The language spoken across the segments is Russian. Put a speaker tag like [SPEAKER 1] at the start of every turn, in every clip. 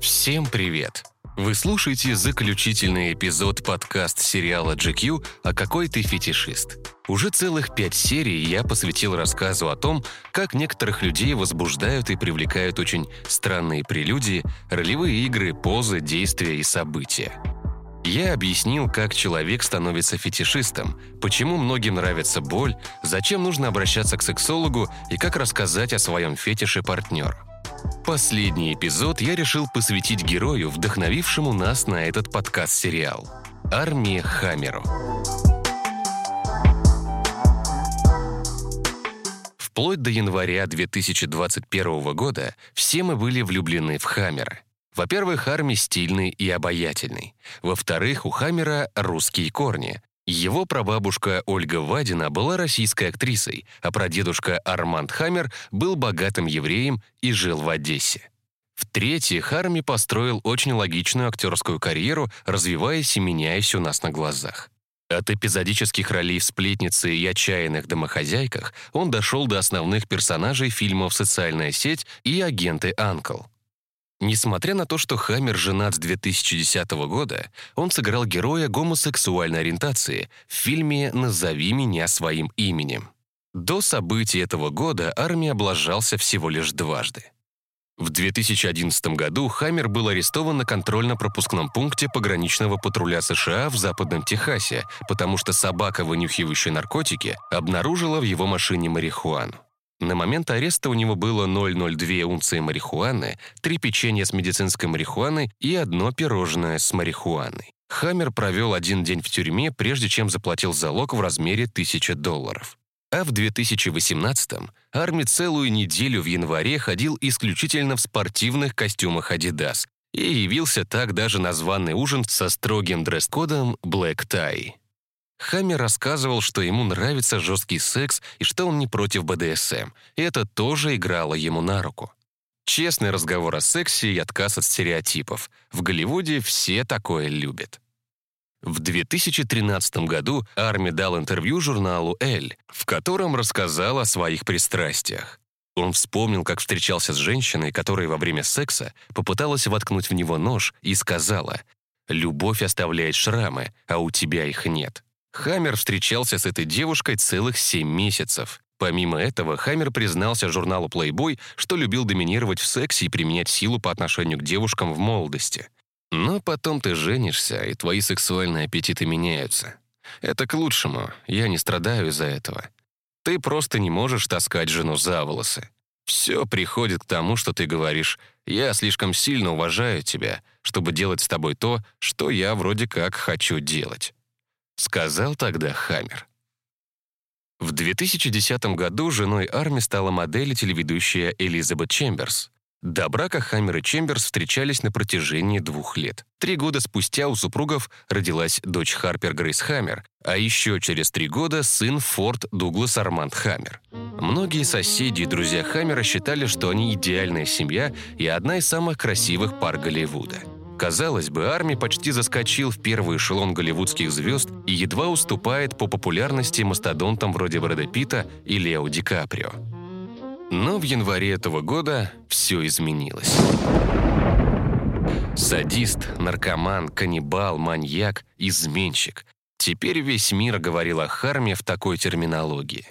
[SPEAKER 1] Всем привет! Вы слушаете заключительный эпизод подкаст сериала GQ «А какой ты фетишист?». Уже целых пять серий я посвятил рассказу о том, как некоторых людей возбуждают и привлекают очень странные прелюдии, ролевые игры, позы, действия и события. Я объяснил, как человек становится фетишистом, почему многим нравится боль, зачем нужно обращаться к сексологу и как рассказать о своем фетише партнеру. Последний эпизод я решил посвятить герою, вдохновившему нас на этот подкаст-сериал – Армии Хамеру. Вплоть до января 2021 года все мы были влюблены в Хаммера. Во-первых, Арми стильный и обаятельный. Во-вторых, у Хаммера русские корни. Его прабабушка Ольга Вадина была российской актрисой, а прадедушка Арманд Хаммер был богатым евреем и жил в Одессе. В-третьих, Арми построил очень логичную актерскую карьеру, развиваясь и меняясь у нас на глазах. От эпизодических ролей в «Сплетнице» и «Отчаянных домохозяйках» он дошел до основных персонажей фильмов «Социальная сеть» и «Агенты Анкл». Несмотря на то, что Хаммер женат с 2010 года, он сыграл героя гомосексуальной ориентации в фильме «Назови меня своим именем». До событий этого года армия облажался всего лишь дважды. В 2011 году Хаммер был арестован на контрольно-пропускном пункте пограничного патруля США в Западном Техасе, потому что собака, вынюхивающая наркотики, обнаружила в его машине марихуану. На момент ареста у него было 0,02 унции марихуаны, три печенья с медицинской марихуаной и одно пирожное с марихуаной. Хаммер провел один день в тюрьме, прежде чем заплатил залог в размере 1000 долларов. А в 2018-м Арми целую неделю в январе ходил исключительно в спортивных костюмах Adidas и явился так даже на званый ужин со строгим дресс-кодом Black Tie. Хаммер рассказывал, что ему нравится жесткий секс и что он не против БДСМ. И это тоже играло ему на руку. Честный разговор о сексе и отказ от стереотипов. В Голливуде все такое любят. В 2013 году Арми дал интервью журналу «Эль», в котором рассказал о своих пристрастиях. Он вспомнил, как встречался с женщиной, которая во время секса попыталась воткнуть в него нож и сказала «Любовь оставляет шрамы, а у тебя их нет». Хаммер встречался с этой девушкой целых семь месяцев. Помимо этого, Хаммер признался журналу Playboy, что любил доминировать в сексе и применять силу по отношению к девушкам в молодости. Но потом ты женишься, и твои сексуальные аппетиты меняются. Это к лучшему, я не страдаю из-за этого. Ты просто не можешь таскать жену за волосы. Все приходит к тому, что ты говоришь «я слишком сильно уважаю тебя, чтобы делать с тобой то, что я вроде как хочу делать». Сказал тогда Хаммер. В 2010 году женой Арми стала модель и телеведущая Элизабет Чемберс. До брака Хаммер и Чемберс встречались на протяжении двух лет. Три года спустя у супругов родилась дочь Харпер Грейс Хаммер, а еще через три года сын Форд Дуглас Арманд Хаммер. Многие соседи и друзья Хаммера считали, что они идеальная семья и одна из самых красивых пар Голливуда. Казалось бы, Арми почти заскочил в первый эшелон голливудских звезд и едва уступает по популярности мастодонтам вроде Брэда Питта и Лео Ди Каприо. Но в январе этого года все изменилось. Садист, наркоман, каннибал, маньяк, изменщик. Теперь весь мир говорил о Харме в такой терминологии.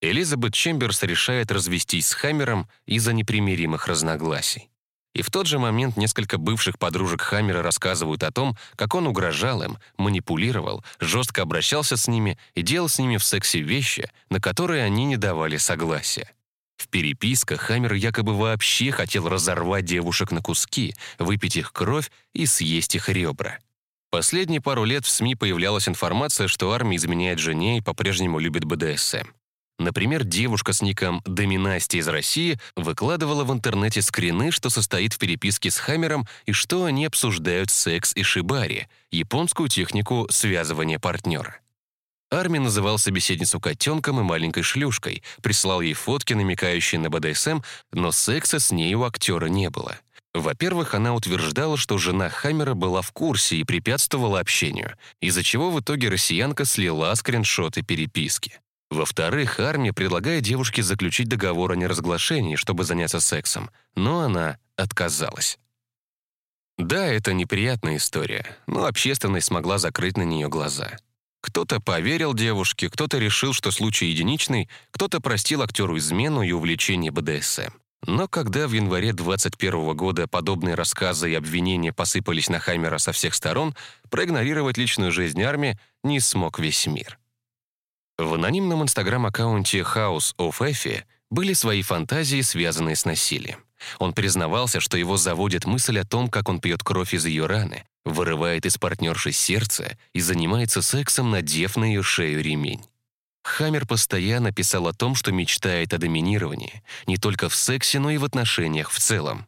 [SPEAKER 1] Элизабет Чемберс решает развестись с Хаммером из-за непримиримых разногласий. И в тот же момент несколько бывших подружек Хаммера рассказывают о том, как он угрожал им, манипулировал, жестко обращался с ними и делал с ними в сексе вещи, на которые они не давали согласия. В переписках Хаммер якобы вообще хотел разорвать девушек на куски, выпить их кровь и съесть их ребра. Последние пару лет в СМИ появлялась информация, что армия изменяет жене и по-прежнему любит БДСМ. Например, девушка с ником Доминасти из России выкладывала в интернете скрины, что состоит в переписке с Хаммером и что они обсуждают секс и шибари, японскую технику связывания партнера. Арми называл собеседницу котенком и маленькой шлюшкой, прислал ей фотки, намекающие на БДСМ, но секса с ней у актера не было. Во-первых, она утверждала, что жена Хаммера была в курсе и препятствовала общению, из-за чего в итоге россиянка слила скриншоты переписки. Во-вторых, армия предлагает девушке заключить договор о неразглашении, чтобы заняться сексом, но она отказалась. Да, это неприятная история, но общественность смогла закрыть на нее глаза. Кто-то поверил девушке, кто-то решил, что случай единичный, кто-то простил актеру измену и увлечение БДСМ. Но когда в январе 21 года подобные рассказы и обвинения посыпались на Хаймера со всех сторон, проигнорировать личную жизнь армии не смог весь мир. В анонимном инстаграм-аккаунте House of Effie были свои фантазии, связанные с насилием. Он признавался, что его заводит мысль о том, как он пьет кровь из ее раны, вырывает из партнерши сердце и занимается сексом, надев на ее шею ремень. Хаммер постоянно писал о том, что мечтает о доминировании, не только в сексе, но и в отношениях в целом.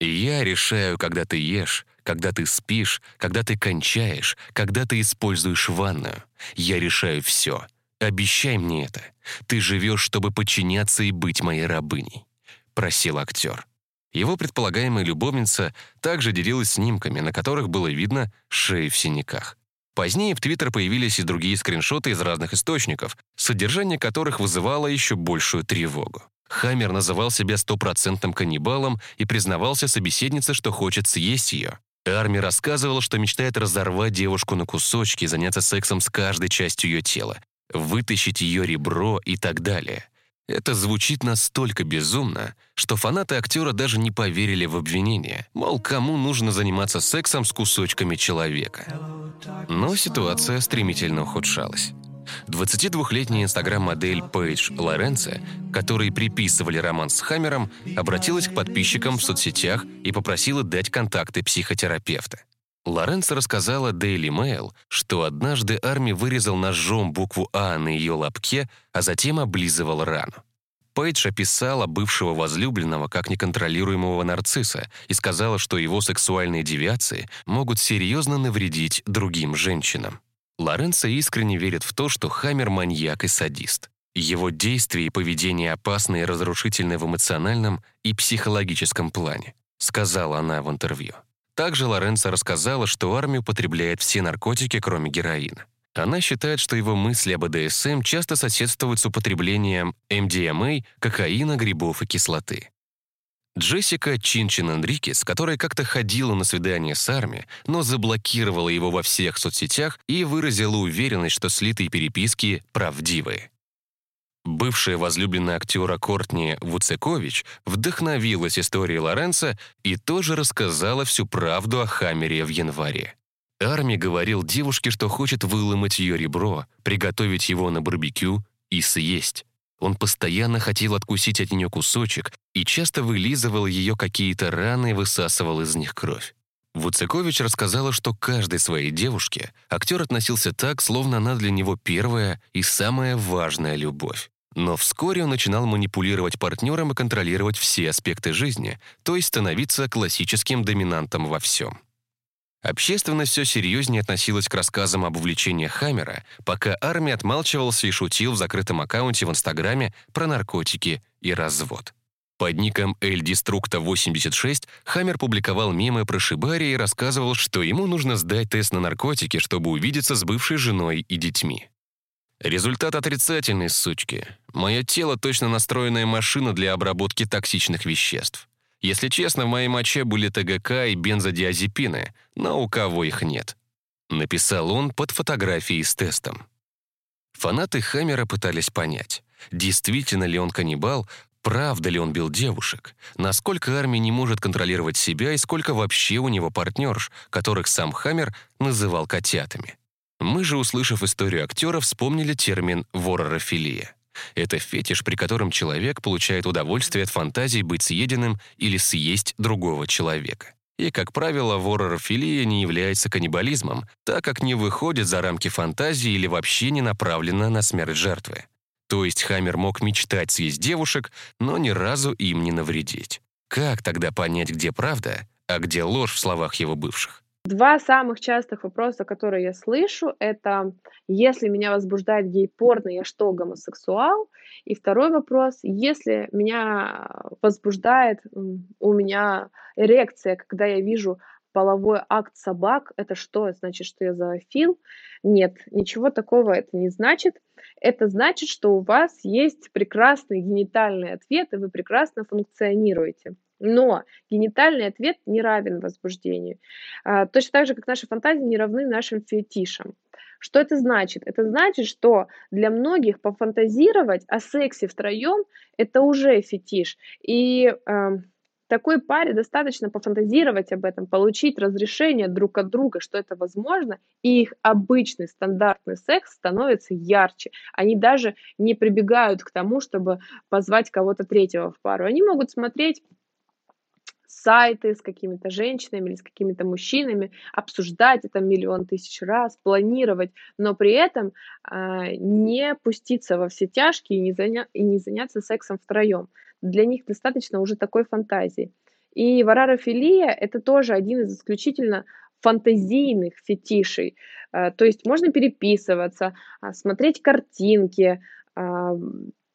[SPEAKER 1] «Я решаю, когда ты ешь, когда ты спишь, когда ты кончаешь, когда ты используешь ванную. Я решаю все. Обещай мне это. Ты живешь, чтобы подчиняться и быть моей рабыней», — просил актер. Его предполагаемая любовница также делилась снимками, на которых было видно шеи в синяках. Позднее в Твиттер появились и другие скриншоты из разных источников, содержание которых вызывало еще большую тревогу. Хаммер называл себя стопроцентным каннибалом и признавался собеседнице, что хочет съесть ее. Арми рассказывал, что мечтает разорвать девушку на кусочки и заняться сексом с каждой частью ее тела, вытащить ее ребро и так далее. Это звучит настолько безумно, что фанаты актера даже не поверили в обвинение. Мол, кому нужно заниматься сексом с кусочками человека. Но ситуация стремительно ухудшалась. 22-летняя инстаграм-модель Пейдж Лоренцо, которой приписывали роман с Хаммером, обратилась к подписчикам в соцсетях и попросила дать контакты психотерапевта. Лоренцо рассказала Daily Mail, что однажды Арми вырезал ножом букву «А» на ее лобке, а затем облизывал рану. Пейдж описала бывшего возлюбленного как неконтролируемого нарцисса и сказала, что его сексуальные девиации могут серьезно навредить другим женщинам. Лоренцо искренне верит в то, что Хаммер — маньяк и садист. Его действия и поведение опасны и разрушительны в эмоциональном и психологическом плане, сказала она в интервью. Также Лоренцо рассказала, что армия употребляет все наркотики, кроме героина. Она считает, что его мысли об БДСМ часто соседствуют с употреблением MDMA, кокаина, грибов и кислоты. Джессика Чинчин Энрикес, которая как-то ходила на свидание с Арми, но заблокировала его во всех соцсетях и выразила уверенность, что слитые переписки правдивые. Бывшая возлюбленная актера Кортни Вуцекович вдохновилась историей Лоренца и тоже рассказала всю правду о Хаммере в январе. Арми говорил девушке, что хочет выломать ее ребро, приготовить его на барбекю и съесть. Он постоянно хотел откусить от нее кусочек и часто вылизывал ее какие-то раны и высасывал из них кровь. Вуцекович рассказала, что каждой своей девушке актер относился так, словно она для него первая и самая важная любовь. Но вскоре он начинал манипулировать партнером и контролировать все аспекты жизни, то есть становиться классическим доминантом во всем. Общественность все серьезнее относилась к рассказам об увлечении Хаммера, пока армия отмалчивался и шутил в закрытом аккаунте в Инстаграме про наркотики и развод. Под ником LDestructo86 Хаммер публиковал мемы про Шибари и рассказывал, что ему нужно сдать тест на наркотики, чтобы увидеться с бывшей женой и детьми. Результат отрицательный, сучки. Мое тело точно настроенная машина для обработки токсичных веществ. Если честно, в моей моче были ТГК и бензодиазепины, но у кого их нет. Написал он под фотографией с тестом. Фанаты Хаммера пытались понять, действительно ли он каннибал, правда ли он бил девушек, насколько армия не может контролировать себя и сколько вообще у него партнерш, которых сам Хаммер называл котятами. Мы же, услышав историю актера, вспомнили термин «воророфилия». Это фетиш, при котором человек получает удовольствие от фантазии быть съеденным или съесть другого человека. И, как правило, воророфилия не является каннибализмом, так как не выходит за рамки фантазии или вообще не направлена на смерть жертвы. То есть Хаммер мог мечтать съесть девушек, но ни разу им не навредить. Как тогда понять, где правда, а где ложь в словах его бывших?
[SPEAKER 2] Два самых частых вопроса, которые я слышу, это если меня возбуждает гей-порно, я что, гомосексуал? И второй вопрос, если меня возбуждает, у меня эрекция, когда я вижу половой акт собак, это что? Значит, что я зоофил? Нет, ничего такого это не значит. Это значит, что у вас есть прекрасный генитальный ответ, и вы прекрасно функционируете. Но генитальный ответ не равен возбуждению. А, точно так же, как наши фантазии не равны нашим фетишам. Что это значит? Это значит, что для многих пофантазировать о сексе втроем – это уже фетиш. И э, такой паре достаточно пофантазировать об этом, получить разрешение друг от друга, что это возможно, и их обычный стандартный секс становится ярче. Они даже не прибегают к тому, чтобы позвать кого-то третьего в пару. Они могут смотреть сайты с какими-то женщинами или с какими-то мужчинами, обсуждать это миллион тысяч раз, планировать, но при этом а, не пуститься во все тяжкие и не, заня- и не заняться сексом втроем. Для них достаточно уже такой фантазии. И варарофилия – это тоже один из исключительно фантазийных фетишей. А, то есть можно переписываться, а, смотреть картинки,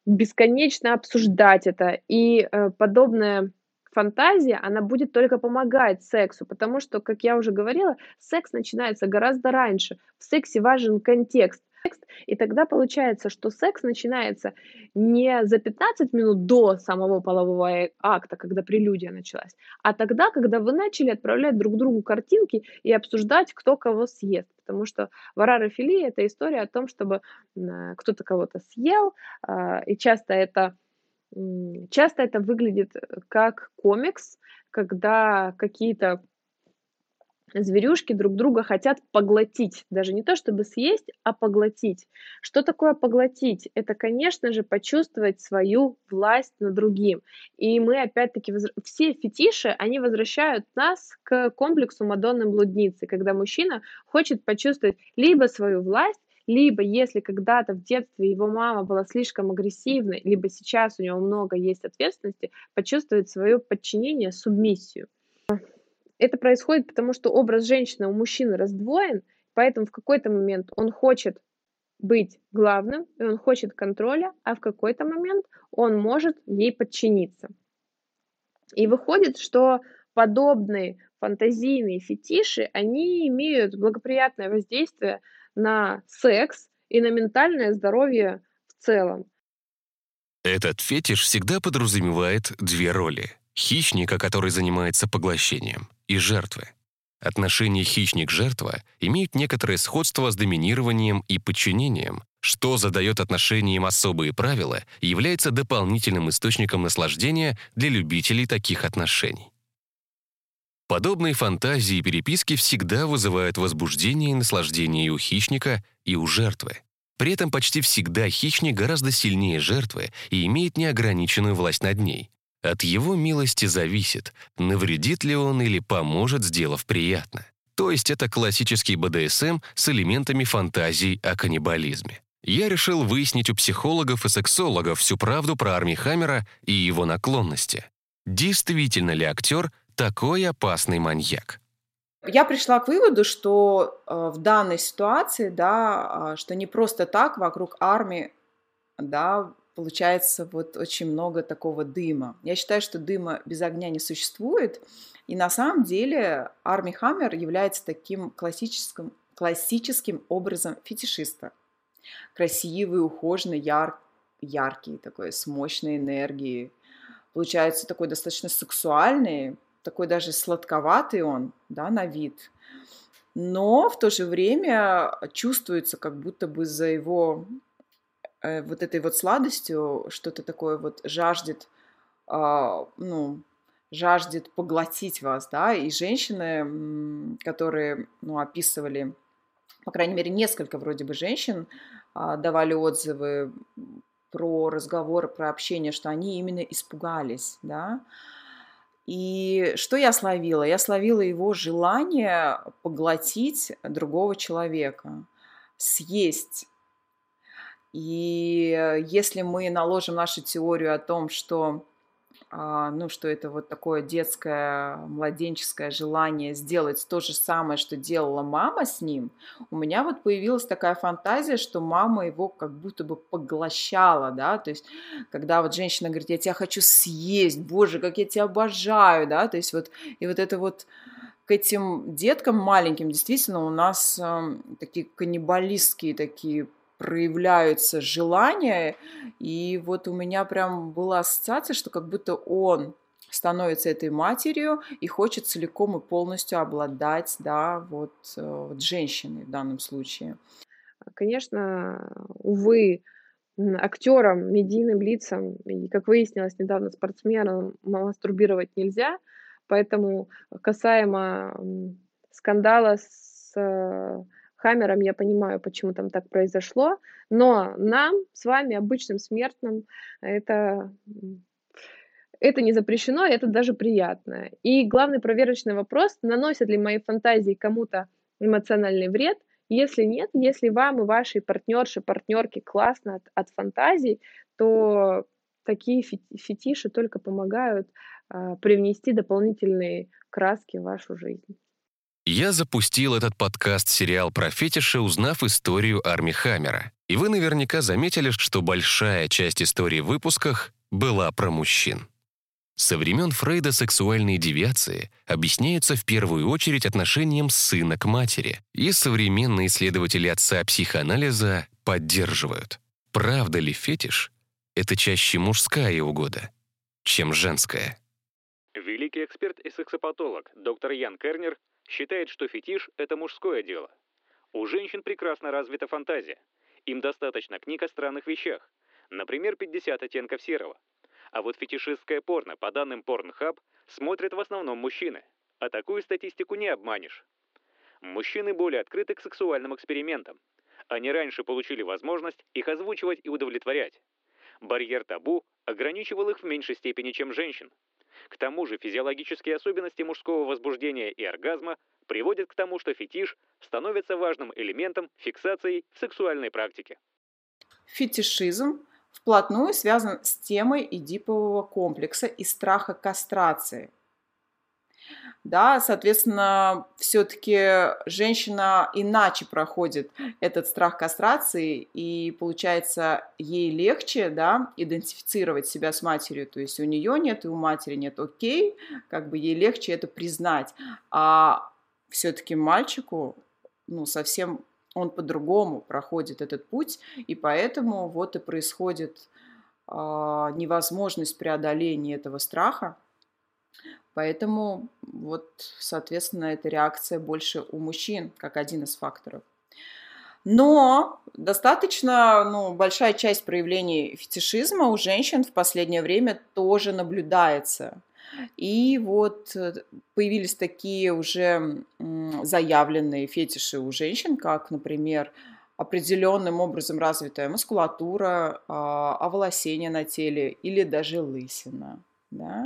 [SPEAKER 2] бесконечно обсуждать это. И э, подобное фантазия, она будет только помогать сексу, потому что, как я уже говорила, секс начинается гораздо раньше. В сексе важен контекст. И тогда получается, что секс начинается не за 15 минут до самого полового акта, когда прелюдия началась, а тогда, когда вы начали отправлять друг другу картинки и обсуждать, кто кого съест. Потому что варарофилия – это история о том, чтобы кто-то кого-то съел, а, и часто это Часто это выглядит э, как комикс, когда какие-то зверюшки друг друга хотят поглотить. Даже не то, чтобы съесть, а поглотить. Что такое поглотить? Это, конечно же, почувствовать свою власть над другим. И мы, опять-таки, воз... все фетиши, они возвращают нас к комплексу Мадонны блудницы, когда мужчина хочет почувствовать либо свою власть, либо если когда-то в детстве его мама была слишком агрессивной, либо сейчас у него много есть ответственности, почувствовать свое подчинение, субмиссию. Это происходит потому, что образ женщины у мужчины раздвоен, поэтому в какой-то момент он хочет быть главным, и он хочет контроля, а в какой-то момент он может ей подчиниться. И выходит, что подобные фантазийные фетиши, они имеют благоприятное воздействие на секс и на ментальное здоровье в целом.
[SPEAKER 1] Этот фетиш всегда подразумевает две роли. Хищника, который занимается поглощением, и жертвы. Отношения хищник-жертва имеют некоторое сходство с доминированием и подчинением, что задает отношениям особые правила и является дополнительным источником наслаждения для любителей таких отношений. Подобные фантазии и переписки всегда вызывают возбуждение и наслаждение и у хищника, и у жертвы. При этом почти всегда хищник гораздо сильнее жертвы и имеет неограниченную власть над ней. От его милости зависит, навредит ли он или поможет, сделав приятно. То есть это классический БДСМ с элементами фантазий о каннибализме. Я решил выяснить у психологов и сексологов всю правду про Арми Хаммера и его наклонности. Действительно ли актер такой опасный маньяк?
[SPEAKER 3] Я пришла к выводу, что э, в данной ситуации, да, э, что не просто так вокруг армии, да, получается вот очень много такого дыма. Я считаю, что дыма без огня не существует, и на самом деле Арми Хаммер является таким классическим, классическим образом фетишиста. Красивый, ухоженный, яр, яркий, такой с мощной энергией. Получается такой достаточно сексуальный, такой даже сладковатый он, да, на вид. Но в то же время чувствуется, как будто бы за его э, вот этой вот сладостью что-то такое вот жаждет, э, ну, жаждет поглотить вас, да, и женщины, которые, ну, описывали, по крайней мере, несколько вроде бы женщин э, давали отзывы про разговоры, про общение, что они именно испугались, да, и что я словила? Я словила его желание поглотить другого человека, съесть. И если мы наложим нашу теорию о том, что ну, что это вот такое детское, младенческое желание сделать то же самое, что делала мама с ним, у меня вот появилась такая фантазия, что мама его как будто бы поглощала, да, то есть когда вот женщина говорит, я тебя хочу съесть, боже, как я тебя обожаю, да, то есть вот, и вот это вот к этим деткам маленьким действительно у нас э, такие каннибалистские такие проявляются желания. И вот у меня прям была ассоциация, что как будто он становится этой матерью и хочет целиком и полностью обладать, да, вот, э, вот женщиной в данном случае.
[SPEAKER 2] Конечно, увы, актерам, медийным лицам и, как выяснилось недавно, спортсменам мастурбировать нельзя. Поэтому касаемо скандала с э, Хаммером, я понимаю, почему там так произошло. Но нам, с вами, обычным смертным, это это не запрещено, это даже приятно. И главный проверочный вопрос, наносят ли мои фантазии кому-то эмоциональный вред, если нет, если вам и вашей партнерши, партнерке классно от, от фантазий, то такие фетиши только помогают э, привнести дополнительные краски в вашу жизнь.
[SPEAKER 1] Я запустил этот подкаст-сериал про фетиши, узнав историю Арми Хаммера. И вы наверняка заметили, что большая часть истории в выпусках была про мужчин. Со времен Фрейда сексуальные девиации объясняются в первую очередь отношением сына к матери, и современные исследователи отца психоанализа поддерживают. Правда ли фетиш — это чаще мужская угода, чем женская?
[SPEAKER 4] Великий эксперт и сексопатолог доктор Ян Кернер считает, что фетиш — это мужское дело. У женщин прекрасно развита фантазия. Им достаточно книг о странных вещах. Например, «50 оттенков серого», а вот фетишистское порно, по данным Pornhub, смотрят в основном мужчины. А такую статистику не обманешь. Мужчины более открыты к сексуальным экспериментам. Они раньше получили возможность их озвучивать и удовлетворять. Барьер табу ограничивал их в меньшей степени, чем женщин. К тому же физиологические особенности мужского возбуждения и оргазма приводят к тому, что фетиш становится важным элементом фиксации в сексуальной практике.
[SPEAKER 3] Фетишизм вплотную связан с темой эдипового комплекса и страха кастрации. Да, соответственно, все-таки женщина иначе проходит этот страх кастрации, и получается ей легче, да, идентифицировать себя с матерью, то есть у нее нет и у матери нет, окей, как бы ей легче это признать, а все-таки мальчику, ну, совсем он по-другому проходит этот путь, и поэтому вот и происходит э, невозможность преодоления этого страха. Поэтому вот, соответственно, эта реакция больше у мужчин, как один из факторов. Но достаточно ну, большая часть проявлений фетишизма у женщин в последнее время тоже наблюдается. И вот э, появились такие уже заявленные фетиши у женщин, как, например, определенным образом развитая мускулатура, а, оволосение на теле или даже лысина. Да?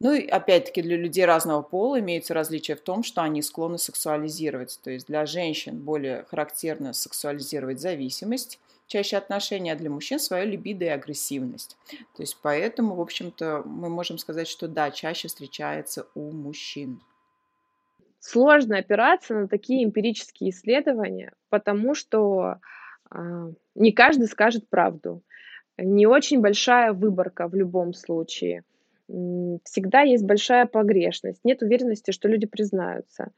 [SPEAKER 3] Ну и опять-таки для людей разного пола имеются различия в том, что они склонны сексуализировать. То есть для женщин более характерно сексуализировать зависимость, чаще отношения, а для мужчин свое либидо и агрессивность. То есть поэтому, в общем-то, мы можем сказать, что да, чаще встречается у мужчин.
[SPEAKER 2] Сложно опираться на такие эмпирические исследования, потому что э, не каждый скажет правду. Не очень большая выборка в любом случае. Всегда есть большая погрешность. Нет уверенности, что люди признаются.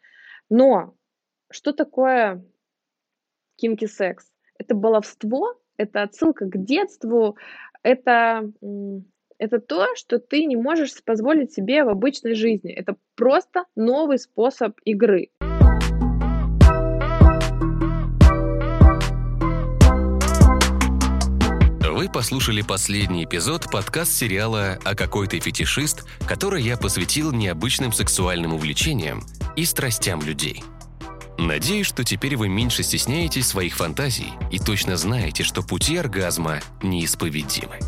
[SPEAKER 2] Но что такое кинки секс? это баловство, это отсылка к детству, это, это то, что ты не можешь позволить себе в обычной жизни. Это просто новый способ игры.
[SPEAKER 1] Послушали последний эпизод подкаст-сериала «А какой ты фетишист», который я посвятил необычным сексуальным увлечениям и страстям людей – Надеюсь, что теперь вы меньше стесняетесь своих фантазий и точно знаете, что пути оргазма неисповедимы.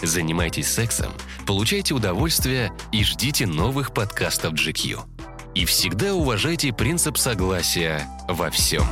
[SPEAKER 1] Занимайтесь сексом, получайте удовольствие и ждите новых подкастов GQ. И всегда уважайте принцип согласия во всем.